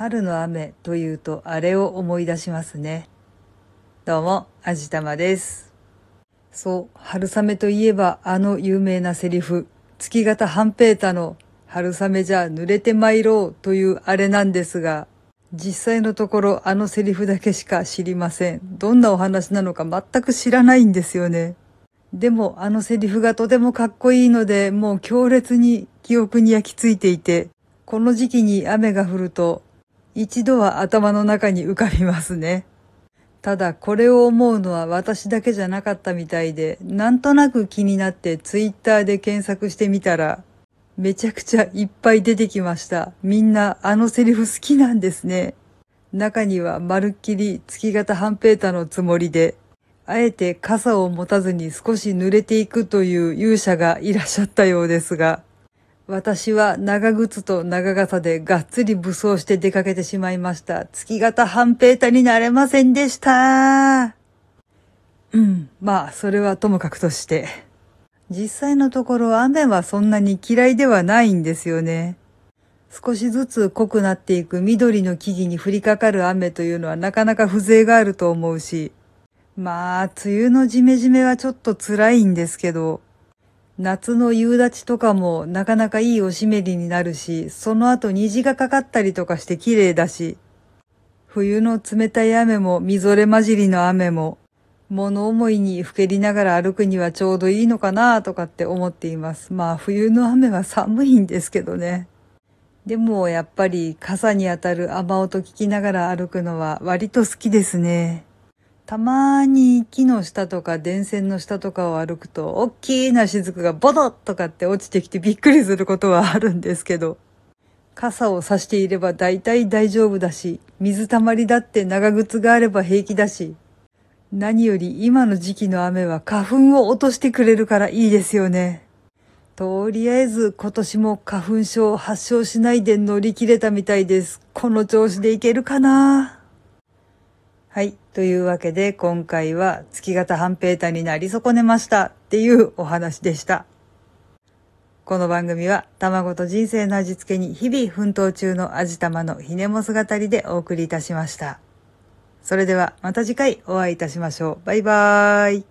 春の雨というとあれを思い出しますね。どうも、あじたまです。そう、春雨といえばあの有名なセリフ、月形半平太の春雨じゃ濡れて参ろうというあれなんですが、実際のところあのセリフだけしか知りません。どんなお話なのか全く知らないんですよね。でもあのセリフがとてもかっこいいので、もう強烈に記憶に焼き付いていて、この時期に雨が降ると、一度は頭の中に浮かびますね。ただこれを思うのは私だけじゃなかったみたいで、なんとなく気になってツイッターで検索してみたら、めちゃくちゃいっぱい出てきました。みんなあのセリフ好きなんですね。中にはまるっきり月形半平太のつもりで、あえて傘を持たずに少し濡れていくという勇者がいらっしゃったようですが、私は長靴と長傘でがっつり武装して出かけてしまいました。月形半平太になれませんでした。うん、まあ、それはともかくとして。実際のところ雨はそんなに嫌いではないんですよね。少しずつ濃くなっていく緑の木々に降りかかる雨というのはなかなか風情があると思うし、まあ、梅雨のジメジメはちょっと辛いんですけど、夏の夕立とかもなかなかいいおしめりになるし、その後虹がかかったりとかして綺麗だし、冬の冷たい雨もみぞれ混じりの雨も、物思いにふけりながら歩くにはちょうどいいのかなとかって思っています。まあ冬の雨は寒いんですけどね。でもやっぱり傘に当たる雨音聞きながら歩くのは割と好きですね。たまに木の下とか電線の下とかを歩くと、大きな雫がボドッとかって落ちてきてびっくりすることはあるんですけど、傘を差していれば大体大丈夫だし、水たまりだって長靴があれば平気だし、何より今の時期の雨は花粉を落としてくれるからいいですよね。とりあえず今年も花粉症発症しないで乗り切れたみたいです。この調子でいけるかな？はい。というわけで今回は月型半平太になり損ねましたっていうお話でした。この番組は卵と人生の味付けに日々奮闘中の味玉のひねもす語りでお送りいたしました。それではまた次回お会いいたしましょう。バイバーイ。